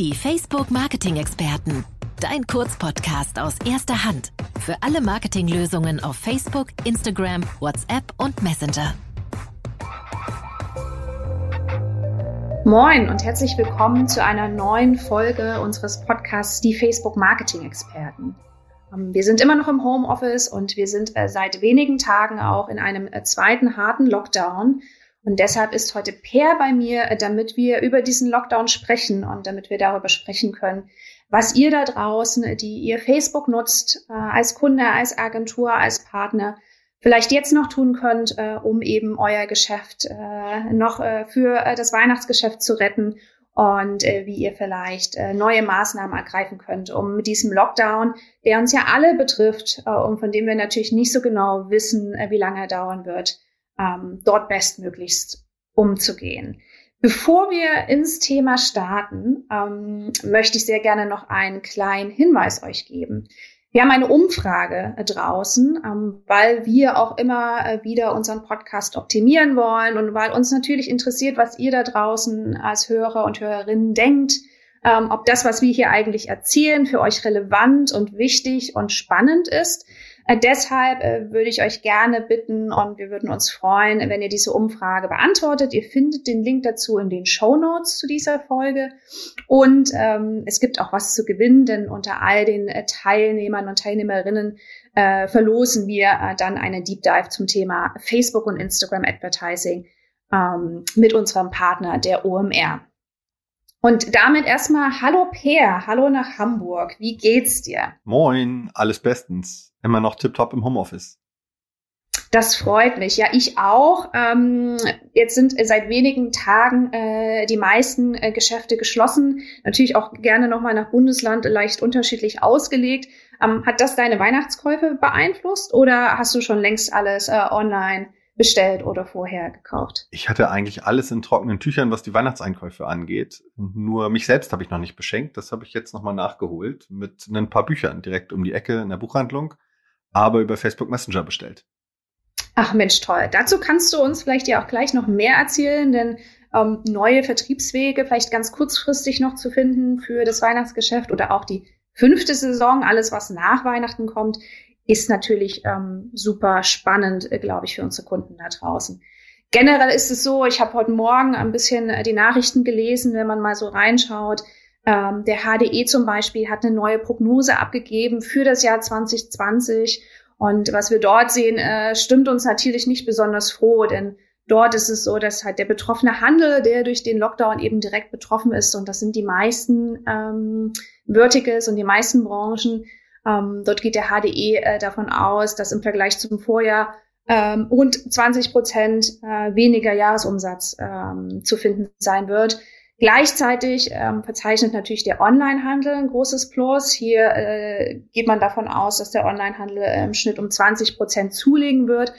Die Facebook Marketing Experten. Dein Kurzpodcast aus erster Hand. Für alle Marketinglösungen auf Facebook, Instagram, WhatsApp und Messenger. Moin und herzlich willkommen zu einer neuen Folge unseres Podcasts Die Facebook Marketing Experten. Ähm, wir sind immer noch im Homeoffice und wir sind äh, seit wenigen Tagen auch in einem äh, zweiten harten Lockdown. Und deshalb ist heute Per bei mir, äh, damit wir über diesen Lockdown sprechen und damit wir darüber sprechen können, was ihr da draußen, äh, die ihr Facebook nutzt, äh, als Kunde, als Agentur, als Partner, vielleicht jetzt noch tun könnt, um eben euer Geschäft noch für das Weihnachtsgeschäft zu retten und wie ihr vielleicht neue Maßnahmen ergreifen könnt, um mit diesem Lockdown, der uns ja alle betrifft und von dem wir natürlich nicht so genau wissen, wie lange er dauern wird, ähm, dort bestmöglichst umzugehen. Bevor wir ins Thema starten, ähm, möchte ich sehr gerne noch einen kleinen Hinweis euch geben. Wir haben eine Umfrage draußen, ähm, weil wir auch immer äh, wieder unseren Podcast optimieren wollen und weil uns natürlich interessiert, was ihr da draußen als Hörer und Hörerinnen denkt, ähm, ob das, was wir hier eigentlich erzählen, für euch relevant und wichtig und spannend ist. Äh, deshalb äh, würde ich euch gerne bitten und wir würden uns freuen, wenn ihr diese Umfrage beantwortet. Ihr findet den Link dazu in den Show Notes zu dieser Folge. Und ähm, es gibt auch was zu gewinnen, denn unter all den äh, Teilnehmern und Teilnehmerinnen äh, verlosen wir äh, dann einen Deep Dive zum Thema Facebook und Instagram Advertising ähm, mit unserem Partner der OMR. Und damit erstmal Hallo Per, hallo nach Hamburg. Wie geht's dir? Moin, alles bestens immer noch tiptop im Homeoffice. Das freut mich. Ja, ich auch. Ähm, jetzt sind seit wenigen Tagen äh, die meisten äh, Geschäfte geschlossen. Natürlich auch gerne nochmal nach Bundesland leicht unterschiedlich ausgelegt. Ähm, hat das deine Weihnachtskäufe beeinflusst oder hast du schon längst alles äh, online bestellt oder vorher gekauft? Ich hatte eigentlich alles in trockenen Tüchern, was die Weihnachtseinkäufe angeht. Nur mich selbst habe ich noch nicht beschenkt. Das habe ich jetzt nochmal nachgeholt mit ein paar Büchern direkt um die Ecke in der Buchhandlung aber über Facebook Messenger bestellt. Ach Mensch, toll. Dazu kannst du uns vielleicht ja auch gleich noch mehr erzählen, denn ähm, neue Vertriebswege vielleicht ganz kurzfristig noch zu finden für das Weihnachtsgeschäft oder auch die fünfte Saison, alles was nach Weihnachten kommt, ist natürlich ähm, super spannend, äh, glaube ich, für unsere Kunden da draußen. Generell ist es so, ich habe heute Morgen ein bisschen äh, die Nachrichten gelesen, wenn man mal so reinschaut. Ähm, der HDE zum Beispiel hat eine neue Prognose abgegeben für das Jahr 2020. Und was wir dort sehen, äh, stimmt uns natürlich nicht besonders froh, denn dort ist es so, dass halt der betroffene Handel, der durch den Lockdown eben direkt betroffen ist, und das sind die meisten ähm, Verticals und die meisten Branchen, ähm, dort geht der HDE äh, davon aus, dass im Vergleich zum Vorjahr ähm, rund 20 Prozent äh, weniger Jahresumsatz ähm, zu finden sein wird. Gleichzeitig ähm, verzeichnet natürlich der Onlinehandel ein großes Plus. Hier äh, geht man davon aus, dass der Onlinehandel äh, im Schnitt um 20 Prozent zulegen wird.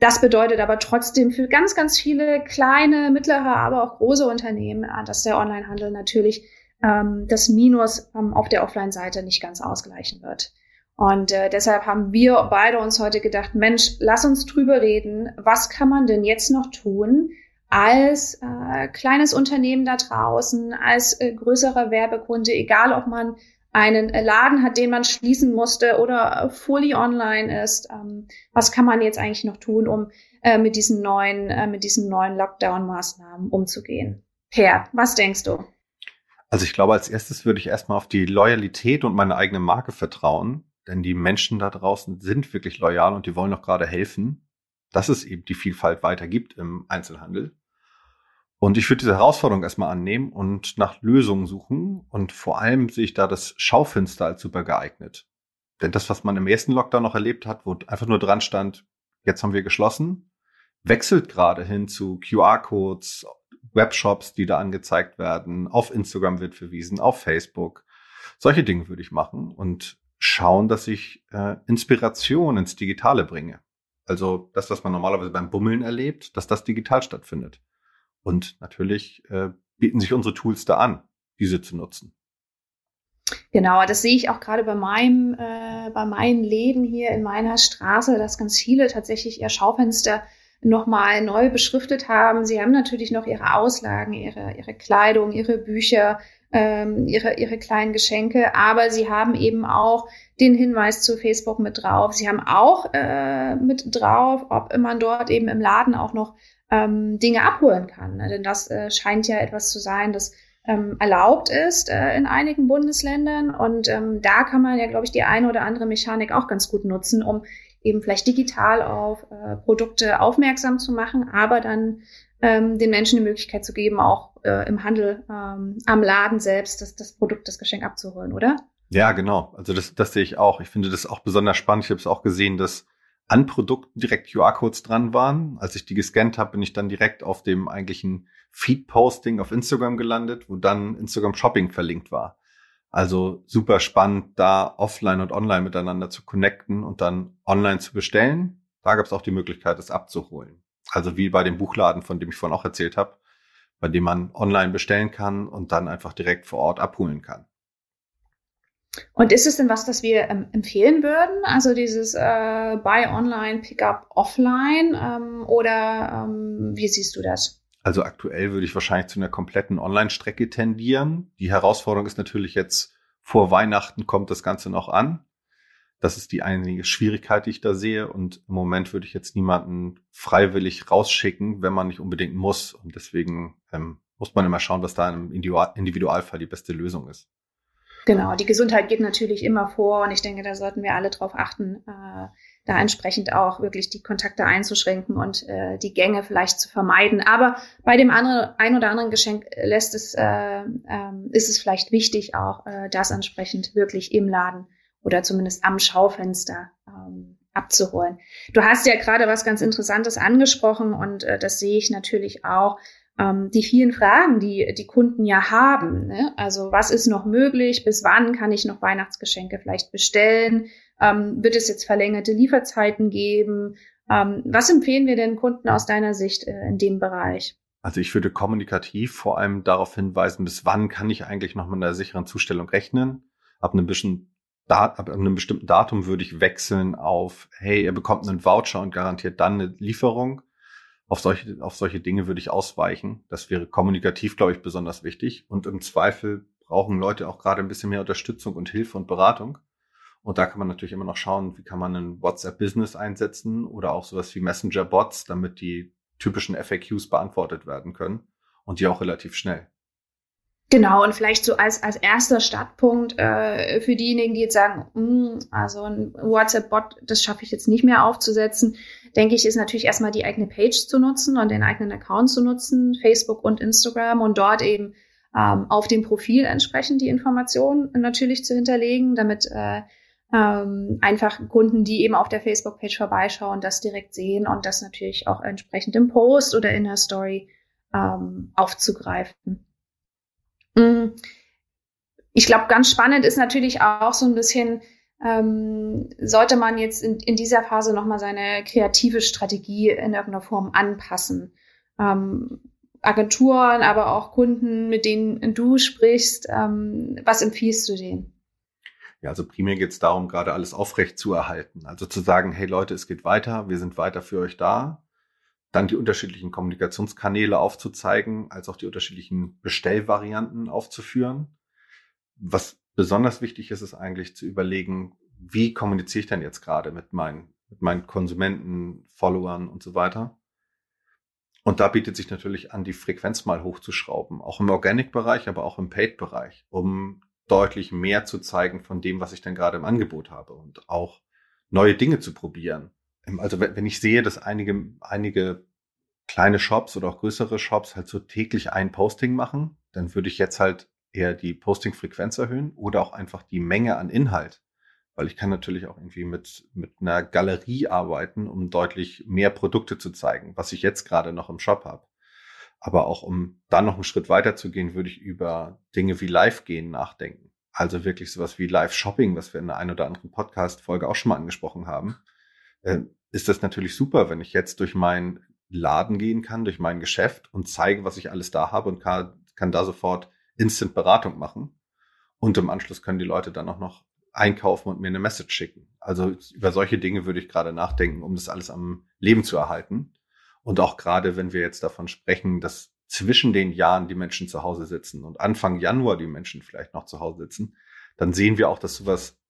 Das bedeutet aber trotzdem für ganz, ganz viele kleine, mittlere, aber auch große Unternehmen, äh, dass der Onlinehandel natürlich ähm, das Minus ähm, auf der Offline-Seite nicht ganz ausgleichen wird. Und äh, deshalb haben wir beide uns heute gedacht, Mensch, lass uns drüber reden. Was kann man denn jetzt noch tun, als äh, kleines Unternehmen da draußen, als äh, größerer Werbekunde, egal ob man einen äh, Laden hat, den man schließen musste oder fully online ist. Ähm, was kann man jetzt eigentlich noch tun, um äh, mit diesen neuen, äh, mit diesen neuen Lockdown-Maßnahmen umzugehen? Per, was denkst du? Also ich glaube, als erstes würde ich erstmal auf die Loyalität und meine eigene Marke vertrauen, denn die Menschen da draußen sind wirklich loyal und die wollen auch gerade helfen dass es eben die Vielfalt weiter gibt im Einzelhandel. Und ich würde diese Herausforderung erstmal annehmen und nach Lösungen suchen. Und vor allem sehe ich da das Schaufenster als super geeignet. Denn das, was man im ersten Lockdown noch erlebt hat, wo einfach nur dran stand, jetzt haben wir geschlossen, wechselt gerade hin zu QR-Codes, Webshops, die da angezeigt werden. Auf Instagram wird verwiesen, auf Facebook. Solche Dinge würde ich machen und schauen, dass ich äh, Inspiration ins Digitale bringe. Also das, was man normalerweise beim Bummeln erlebt, dass das digital stattfindet. Und natürlich äh, bieten sich unsere Tools da an, diese zu nutzen. Genau, das sehe ich auch gerade bei meinem, äh, bei meinen Läden hier in meiner Straße, dass ganz viele tatsächlich ihr Schaufenster nochmal neu beschriftet haben. Sie haben natürlich noch ihre Auslagen, ihre, ihre Kleidung, ihre Bücher, ähm, ihre, ihre kleinen Geschenke, aber sie haben eben auch den Hinweis zu Facebook mit drauf. Sie haben auch äh, mit drauf, ob man dort eben im Laden auch noch ähm, Dinge abholen kann. Ne? Denn das äh, scheint ja etwas zu sein, das ähm, erlaubt ist äh, in einigen Bundesländern. Und ähm, da kann man ja, glaube ich, die eine oder andere Mechanik auch ganz gut nutzen, um eben vielleicht digital auf äh, Produkte aufmerksam zu machen, aber dann ähm, den Menschen die Möglichkeit zu geben, auch äh, im Handel ähm, am Laden selbst das, das Produkt, das Geschenk abzuholen, oder? Ja, genau. Also das, das sehe ich auch. Ich finde das auch besonders spannend. Ich habe es auch gesehen, dass an Produkten direkt QR-Codes dran waren. Als ich die gescannt habe, bin ich dann direkt auf dem eigentlichen Feed-Posting auf Instagram gelandet, wo dann Instagram Shopping verlinkt war. Also super spannend, da offline und online miteinander zu connecten und dann online zu bestellen. Da gab es auch die Möglichkeit, es abzuholen. Also wie bei dem Buchladen, von dem ich vorhin auch erzählt habe, bei dem man online bestellen kann und dann einfach direkt vor Ort abholen kann. Und ist es denn was, das wir ähm, empfehlen würden? Also dieses äh, Buy Online, Pick Up Offline ähm, oder ähm, wie siehst du das? Also aktuell würde ich wahrscheinlich zu einer kompletten Online-Strecke tendieren. Die Herausforderung ist natürlich jetzt vor Weihnachten kommt das Ganze noch an. Das ist die einzige Schwierigkeit, die ich da sehe. Und im Moment würde ich jetzt niemanden freiwillig rausschicken, wenn man nicht unbedingt muss. Und deswegen ähm, muss man immer schauen, was da im Individualfall die beste Lösung ist. Genau, die Gesundheit geht natürlich immer vor und ich denke, da sollten wir alle drauf achten, äh, da entsprechend auch wirklich die Kontakte einzuschränken und äh, die Gänge vielleicht zu vermeiden. Aber bei dem anderen, ein oder anderen Geschenk lässt es, äh, äh, ist es vielleicht wichtig, auch äh, das entsprechend wirklich im Laden oder zumindest am Schaufenster ähm, abzuholen. Du hast ja gerade was ganz Interessantes angesprochen und äh, das sehe ich natürlich auch ähm, die vielen Fragen, die die Kunden ja haben. Ne? Also was ist noch möglich? Bis wann kann ich noch Weihnachtsgeschenke vielleicht bestellen? Ähm, wird es jetzt verlängerte Lieferzeiten geben? Ähm, was empfehlen wir den Kunden aus deiner Sicht äh, in dem Bereich? Also ich würde kommunikativ vor allem darauf hinweisen, bis wann kann ich eigentlich noch mit einer sicheren Zustellung rechnen? Ab einem, bisschen Dat ab einem bestimmten Datum würde ich wechseln auf, hey, ihr bekommt einen Voucher und garantiert dann eine Lieferung auf solche, auf solche Dinge würde ich ausweichen. Das wäre kommunikativ, glaube ich, besonders wichtig. Und im Zweifel brauchen Leute auch gerade ein bisschen mehr Unterstützung und Hilfe und Beratung. Und da kann man natürlich immer noch schauen, wie kann man ein WhatsApp-Business einsetzen oder auch sowas wie Messenger-Bots, damit die typischen FAQs beantwortet werden können und die auch relativ schnell. Genau, und vielleicht so als, als erster Startpunkt äh, für diejenigen, die jetzt sagen, mm, also ein WhatsApp-Bot, das schaffe ich jetzt nicht mehr aufzusetzen, denke ich, ist natürlich erstmal die eigene Page zu nutzen und den eigenen Account zu nutzen, Facebook und Instagram und dort eben ähm, auf dem Profil entsprechend die Informationen natürlich zu hinterlegen, damit äh, ähm, einfach Kunden, die eben auf der Facebook-Page vorbeischauen, das direkt sehen und das natürlich auch entsprechend im Post oder in der Story ähm, aufzugreifen. Mm. Ich glaube, ganz spannend ist natürlich auch so ein bisschen, ähm, sollte man jetzt in, in dieser Phase nochmal seine kreative Strategie in irgendeiner Form anpassen. Ähm, Agenturen, aber auch Kunden, mit denen du sprichst, ähm, was empfiehlst du denen? Ja, also primär geht es darum, gerade alles aufrecht zu erhalten. Also zu sagen, hey Leute, es geht weiter, wir sind weiter für euch da dann die unterschiedlichen Kommunikationskanäle aufzuzeigen, als auch die unterschiedlichen Bestellvarianten aufzuführen. Was besonders wichtig ist, ist eigentlich zu überlegen, wie kommuniziere ich denn jetzt gerade mit meinen, mit meinen Konsumenten, Followern und so weiter. Und da bietet sich natürlich an, die Frequenz mal hochzuschrauben, auch im Organic-Bereich, aber auch im Paid-Bereich, um deutlich mehr zu zeigen von dem, was ich denn gerade im Angebot habe und auch neue Dinge zu probieren. Ähm, also wenn ich sehe, dass einige, einige kleine Shops oder auch größere Shops halt so täglich ein Posting machen, dann würde ich jetzt halt eher die Posting-Frequenz erhöhen oder auch einfach die Menge an Inhalt. Weil ich kann natürlich auch irgendwie mit, mit einer Galerie arbeiten, um deutlich mehr Produkte zu zeigen, was ich jetzt gerade noch im Shop habe. Aber auch um dann noch einen Schritt weiter zu gehen, würde ich über Dinge wie Live-Gehen nachdenken. Also wirklich sowas wie Live-Shopping, was wir in der einen oder anderen Podcast-Folge auch schon mal angesprochen haben. Äh, ist das natürlich super, wenn ich jetzt durch meinen Laden gehen kann, durch mein Geschäft und zeige, was ich alles da habe und kann, kann da sofort Instant Beratung machen. Und im Anschluss können die Leute dann auch noch einkaufen und mir eine Message schicken. Also über solche Dinge würde ich gerade nachdenken, um das alles am Leben zu erhalten. Und auch gerade, wenn wir jetzt davon sprechen, dass zwischen den Jahren die Menschen zu Hause sitzen und Anfang Januar die Menschen vielleicht noch zu Hause sitzen, dann sehen wir auch, dass sowas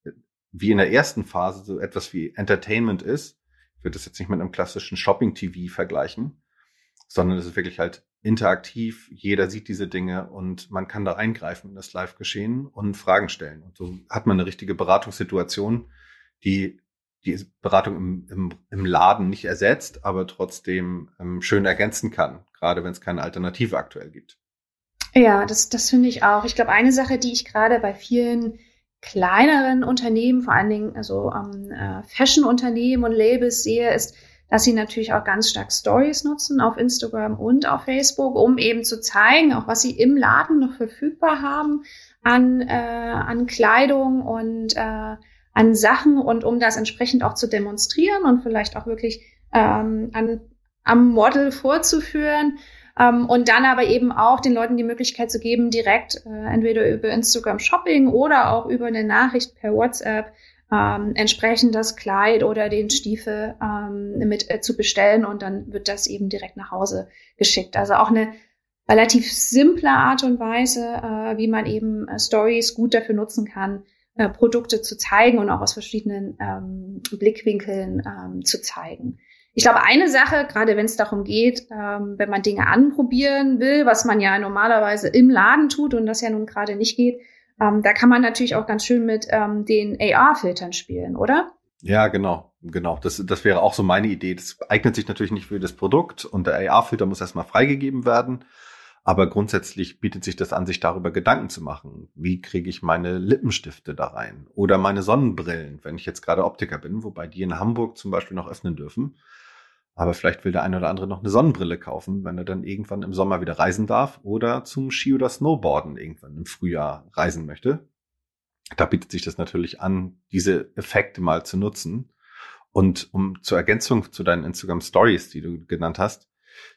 wie in der ersten Phase so etwas wie Entertainment ist. Ich würde das jetzt nicht mit einem klassischen Shopping-TV vergleichen, sondern es ist wirklich halt interaktiv. Jeder sieht diese Dinge und man kann da eingreifen in das Live-Geschehen und Fragen stellen. Und so hat man eine richtige Beratungssituation, die die Beratung im, im, im Laden nicht ersetzt, aber trotzdem ähm, schön ergänzen kann, gerade wenn es keine Alternative aktuell gibt. Ja, das, das finde ich auch. Ich glaube, eine Sache, die ich gerade bei vielen kleineren Unternehmen, vor allen Dingen also ähm, äh, Fashion-Unternehmen und Labels sehe, ist, dass sie natürlich auch ganz stark Stories nutzen auf Instagram und auf Facebook, um eben zu zeigen, auch was sie im Laden noch verfügbar haben an, äh, an Kleidung und äh, an Sachen und um das entsprechend auch zu demonstrieren und vielleicht auch wirklich ähm, an, am Model vorzuführen. Ähm, und dann aber eben auch den Leuten die Möglichkeit zu geben, direkt äh, entweder über Instagram Shopping oder auch über eine Nachricht per WhatsApp ähm, entsprechend das Kleid oder den Stiefel ähm, mit äh, zu bestellen und dann wird das eben direkt nach Hause geschickt. Also auch eine relativ simple Art und Weise, äh, wie man eben äh, Stories gut dafür nutzen kann, äh, Produkte zu zeigen und auch aus verschiedenen ähm, Blickwinkeln ähm, zu zeigen. Ich glaube, eine Sache, gerade wenn es darum geht, ähm, wenn man Dinge anprobieren will, was man ja normalerweise im Laden tut und das ja nun gerade nicht geht, ähm, da kann man natürlich auch ganz schön mit ähm, den AR-Filtern spielen, oder? Ja, genau, genau. Das, das wäre auch so meine Idee. Das eignet sich natürlich nicht für das Produkt und der AR-Filter muss erstmal freigegeben werden. Aber grundsätzlich bietet sich das an, sich darüber Gedanken zu machen. Wie kriege ich meine Lippenstifte da rein? Oder meine Sonnenbrillen, wenn ich jetzt gerade Optiker bin, wobei die in Hamburg zum Beispiel noch öffnen dürfen. Aber vielleicht will der eine oder andere noch eine Sonnenbrille kaufen, wenn er dann irgendwann im Sommer wieder reisen darf oder zum Ski- oder Snowboarden irgendwann im Frühjahr reisen möchte. Da bietet sich das natürlich an, diese Effekte mal zu nutzen. Und um zur Ergänzung zu deinen Instagram Stories, die du genannt hast,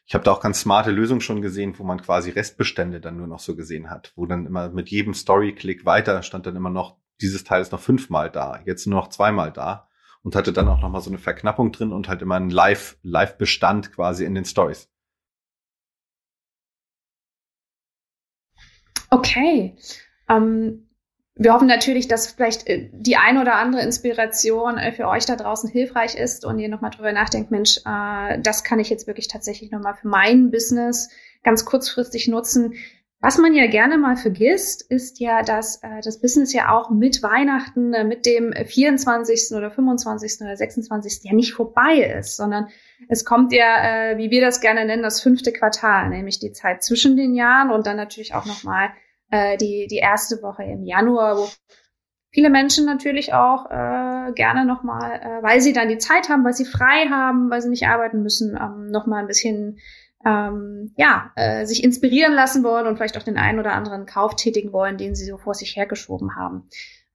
ich habe da auch ganz smarte Lösungen schon gesehen, wo man quasi Restbestände dann nur noch so gesehen hat, wo dann immer mit jedem Story-Click weiter stand dann immer noch, dieses Teil ist noch fünfmal da, jetzt nur noch zweimal da und hatte dann auch noch mal so eine Verknappung drin und halt immer einen Live, Live-Bestand quasi in den Stories. Okay. Ähm, wir hoffen natürlich, dass vielleicht äh, die ein oder andere Inspiration äh, für euch da draußen hilfreich ist und ihr nochmal drüber nachdenkt, Mensch, äh, das kann ich jetzt wirklich tatsächlich nochmal für mein Business ganz kurzfristig nutzen. Was man ja gerne mal vergisst, ist ja, dass äh, das Business ja auch mit Weihnachten, äh, mit dem 24. oder 25. oder 26. ja nicht vorbei ist, sondern es kommt ja, äh, wie wir das gerne nennen, das fünfte Quartal, nämlich die Zeit zwischen den Jahren und dann natürlich auch nochmal äh, die, die erste Woche im Januar, wo viele Menschen natürlich auch äh, gerne nochmal, äh, weil sie dann die Zeit haben, weil sie frei haben, weil sie nicht arbeiten müssen, ähm, nochmal ein bisschen ähm, ja, äh, sich inspirieren lassen wollen und vielleicht auch den einen oder anderen Kauf tätigen wollen, den sie so vor sich hergeschoben haben.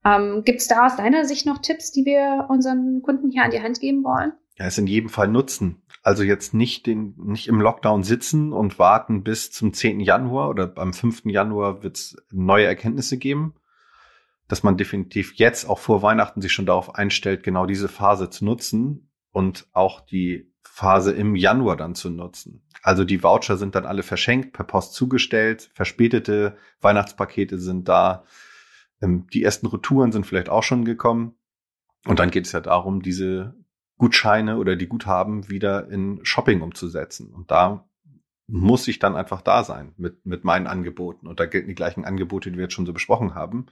Ähm, Gibt es da aus deiner Sicht noch Tipps, die wir unseren Kunden hier an die Hand geben wollen? Ja, es in jedem Fall nutzen. Also jetzt nicht den, nicht im Lockdown sitzen und warten bis zum 10. Januar oder am 5. Januar wird es neue Erkenntnisse geben, dass man definitiv jetzt auch vor Weihnachten sich schon darauf einstellt, genau diese Phase zu nutzen und auch die Phase im Januar dann zu nutzen. Also die Voucher sind dann alle verschenkt, per Post zugestellt, verspätete Weihnachtspakete sind da, ähm, die ersten Retouren sind vielleicht auch schon gekommen. Und dann geht es ja darum, diese Gutscheine oder die Guthaben wieder in Shopping umzusetzen. Und da muss ich dann einfach da sein mit, mit meinen Angeboten. Und da gelten die gleichen Angebote, die wir jetzt schon so besprochen haben.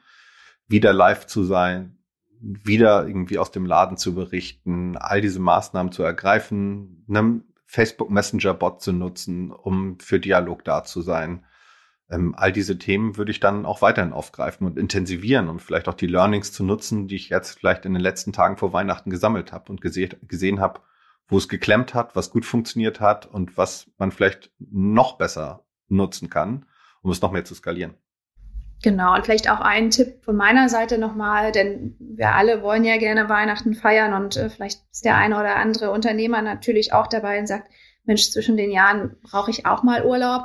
Wieder live zu sein, wieder irgendwie aus dem Laden zu berichten, all diese Maßnahmen zu ergreifen, einem Facebook Messenger Bot zu nutzen, um für Dialog da zu sein. Ähm, all diese Themen würde ich dann auch weiterhin aufgreifen und intensivieren und vielleicht auch die Learnings zu nutzen, die ich jetzt vielleicht in den letzten Tagen vor Weihnachten gesammelt habe und gesehen, gesehen habe, wo es geklemmt hat, was gut funktioniert hat und was man vielleicht noch besser nutzen kann, um es noch mehr zu skalieren. Genau, und vielleicht auch ein Tipp von meiner Seite nochmal, denn wir alle wollen ja gerne Weihnachten feiern und äh, vielleicht ist der eine oder andere Unternehmer natürlich auch dabei und sagt, Mensch, zwischen den Jahren brauche ich auch mal Urlaub.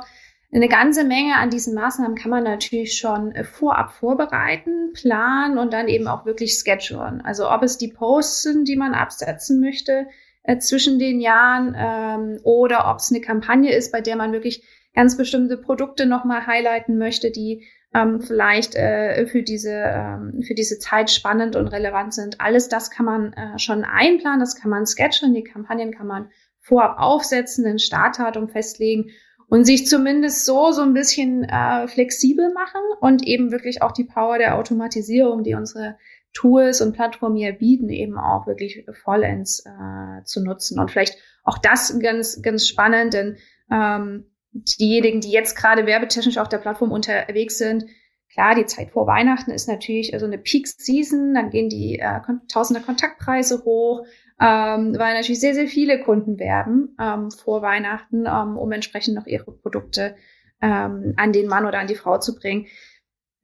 Eine ganze Menge an diesen Maßnahmen kann man natürlich schon äh, vorab vorbereiten, planen und dann eben auch wirklich schedulen. Also ob es die Posts sind, die man absetzen möchte äh, zwischen den Jahren ähm, oder ob es eine Kampagne ist, bei der man wirklich ganz bestimmte Produkte nochmal highlighten möchte, die ähm, vielleicht äh, für diese ähm, für diese Zeit spannend und relevant sind. Alles das kann man äh, schon einplanen, das kann man sketchen, die Kampagnen kann man vorab aufsetzen, ein Startdatum festlegen und sich zumindest so so ein bisschen äh, flexibel machen und eben wirklich auch die Power der Automatisierung, die unsere Tools und Plattformen hier bieten, eben auch wirklich vollends äh, zu nutzen. Und vielleicht auch das ganz ganz spannend, denn ähm, diejenigen, die jetzt gerade werbetechnisch auf der Plattform unterwegs sind, klar, die Zeit vor Weihnachten ist natürlich so eine Peak-Season, dann gehen die äh, tausende Kontaktpreise hoch, ähm, weil natürlich sehr, sehr viele Kunden werben ähm, vor Weihnachten, ähm, um entsprechend noch ihre Produkte ähm, an den Mann oder an die Frau zu bringen.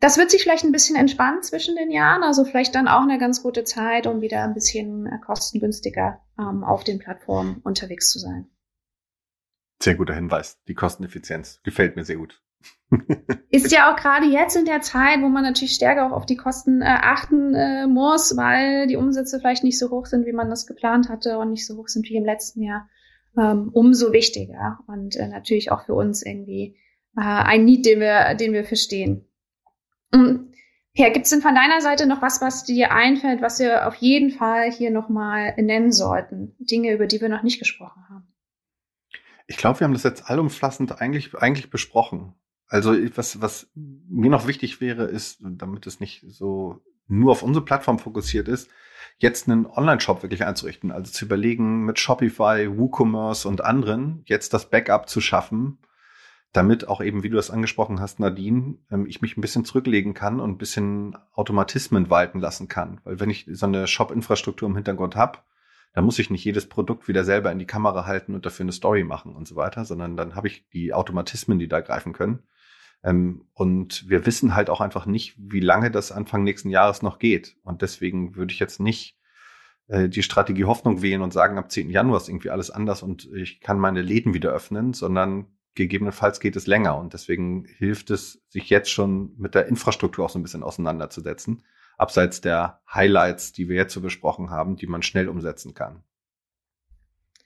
Das wird sich vielleicht ein bisschen entspannen zwischen den Jahren, also vielleicht dann auch eine ganz gute Zeit, um wieder ein bisschen äh, kostengünstiger ähm, auf den Plattformen unterwegs zu sein. Sehr guter Hinweis. Die Kosteneffizienz gefällt mir sehr gut. ist ja auch gerade jetzt in der Zeit, wo man natürlich stärker auch auf die Kosten äh, achten äh, muss, weil die Umsätze vielleicht nicht so hoch sind, wie man das geplant hatte und nicht so hoch sind wie im letzten Jahr, ähm, umso wichtiger und äh, natürlich auch für uns irgendwie äh, ein Need, den wir, den wir verstehen. Ja, gibt es denn von deiner Seite noch was, was dir einfällt, was wir auf jeden Fall hier nochmal nennen sollten? Dinge, über die wir noch nicht gesprochen haben? Ich glaube, wir haben das jetzt allumfassend eigentlich, eigentlich besprochen. Also was, was mir noch wichtig wäre, ist, damit es nicht so nur auf unsere Plattform fokussiert ist, jetzt einen Online-Shop wirklich einzurichten. Also zu überlegen, mit Shopify, WooCommerce und anderen jetzt das Backup zu schaffen, damit auch eben, wie du das angesprochen hast, Nadine, ähm, ich mich ein bisschen zurücklegen kann und ein bisschen Automatismen walten lassen kann. Weil wenn ich so eine Shop-Infrastruktur im Hintergrund habe, da muss ich nicht jedes Produkt wieder selber in die Kamera halten und dafür eine Story machen und so weiter, sondern dann habe ich die Automatismen, die da greifen können. Ähm, und wir wissen halt auch einfach nicht, wie lange das Anfang nächsten Jahres noch geht. Und deswegen würde ich jetzt nicht äh, die Strategie Hoffnung wählen und sagen, ab 10. Januar ist irgendwie alles anders und ich kann meine Läden wieder öffnen, sondern gegebenenfalls geht es länger. Und deswegen hilft es, sich jetzt schon mit der Infrastruktur auch so ein bisschen auseinanderzusetzen abseits der Highlights, die wir jetzt so besprochen haben, die man schnell umsetzen kann.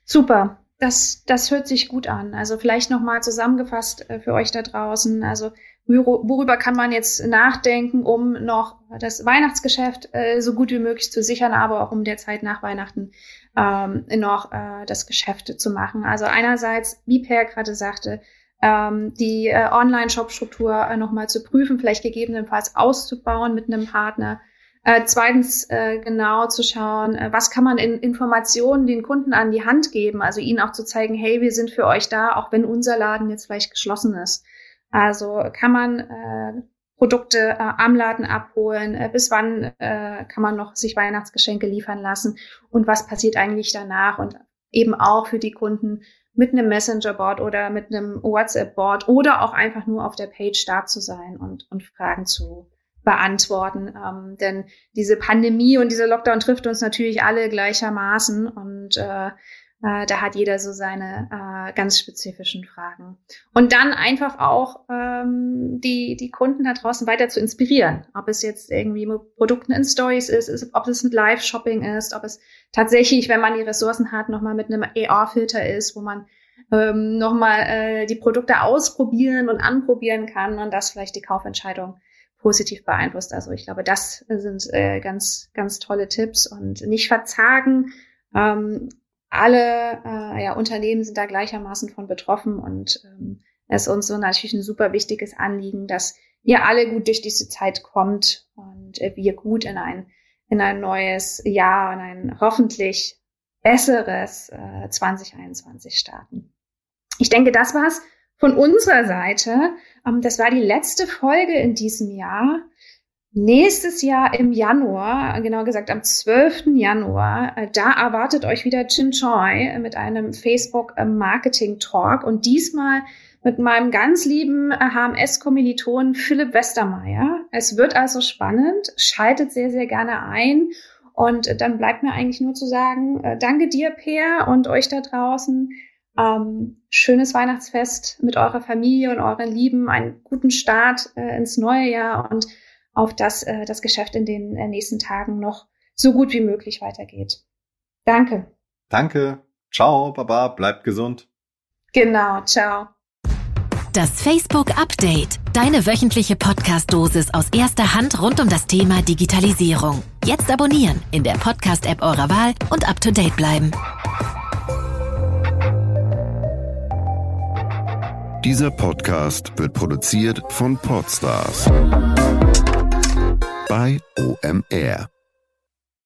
Super. Das, das hört sich gut an. Also vielleicht nochmal zusammengefasst äh, für euch da draußen. Also worüber kann man jetzt nachdenken, um noch das Weihnachtsgeschäft äh, so gut wie möglich zu sichern, aber auch um der Zeit nach Weihnachten ähm, noch äh, das Geschäft zu machen. Also einerseits, wie Per gerade sagte, ähm, die äh, Online-Shop-Struktur äh, nochmal zu prüfen, vielleicht gegebenenfalls auszubauen mit einem Partner. Äh, zweitens äh, genau zu schauen, äh, was kann man in Informationen den Kunden an die Hand geben, also ihnen auch zu zeigen, hey, wir sind für euch da, auch wenn unser Laden jetzt vielleicht geschlossen ist. Also kann man äh, Produkte äh, am Laden abholen, äh, bis wann äh, kann man noch sich Weihnachtsgeschenke liefern lassen und was passiert eigentlich danach und eben auch für die Kunden mit einem Messenger-Board oder mit einem WhatsApp-Board oder auch einfach nur auf der Page da zu sein und, und Fragen zu beantworten. Ähm, denn diese Pandemie und dieser Lockdown trifft uns natürlich alle gleichermaßen und äh, äh, da hat jeder so seine äh, ganz spezifischen Fragen. Und dann einfach auch ähm, die, die Kunden da draußen weiter zu inspirieren. Ob es jetzt irgendwie mit Produkten in Stories ist, ist ob es mit Live-Shopping ist, ob es tatsächlich, wenn man die Ressourcen hat, nochmal mit einem AR-Filter ist, wo man ähm, nochmal äh, die Produkte ausprobieren und anprobieren kann und das vielleicht die Kaufentscheidung positiv beeinflusst. Also ich glaube, das sind äh, ganz, ganz tolle Tipps und nicht verzagen. Ähm, alle äh, ja, Unternehmen sind da gleichermaßen von betroffen und ähm, es ist uns so natürlich ein super wichtiges Anliegen, dass ihr alle gut durch diese Zeit kommt und äh, wir gut in ein, in ein neues Jahr und ein hoffentlich besseres äh, 2021 starten. Ich denke, das war's von unserer Seite. Ähm, das war die letzte Folge in diesem Jahr. Nächstes Jahr im Januar, genau gesagt am 12. Januar, äh, da erwartet euch wieder Chin Choi mit einem Facebook äh, Marketing Talk und diesmal mit meinem ganz lieben HMS-Kommiliton äh, Philipp Westermeier. Es wird also spannend, schaltet sehr, sehr gerne ein und dann bleibt mir eigentlich nur zu sagen, danke dir, Peer, und euch da draußen. Ähm, schönes Weihnachtsfest mit eurer Familie und euren Lieben, einen guten Start äh, ins neue Jahr und auf dass äh, das Geschäft in den äh, nächsten Tagen noch so gut wie möglich weitergeht. Danke. Danke. Ciao, Baba, bleibt gesund. Genau, ciao. Das Facebook Update. Deine wöchentliche Podcast-Dosis aus erster Hand rund um das Thema Digitalisierung. Jetzt abonnieren in der Podcast-App eurer Wahl und up to date bleiben. Dieser Podcast wird produziert von Podstars bei OMR.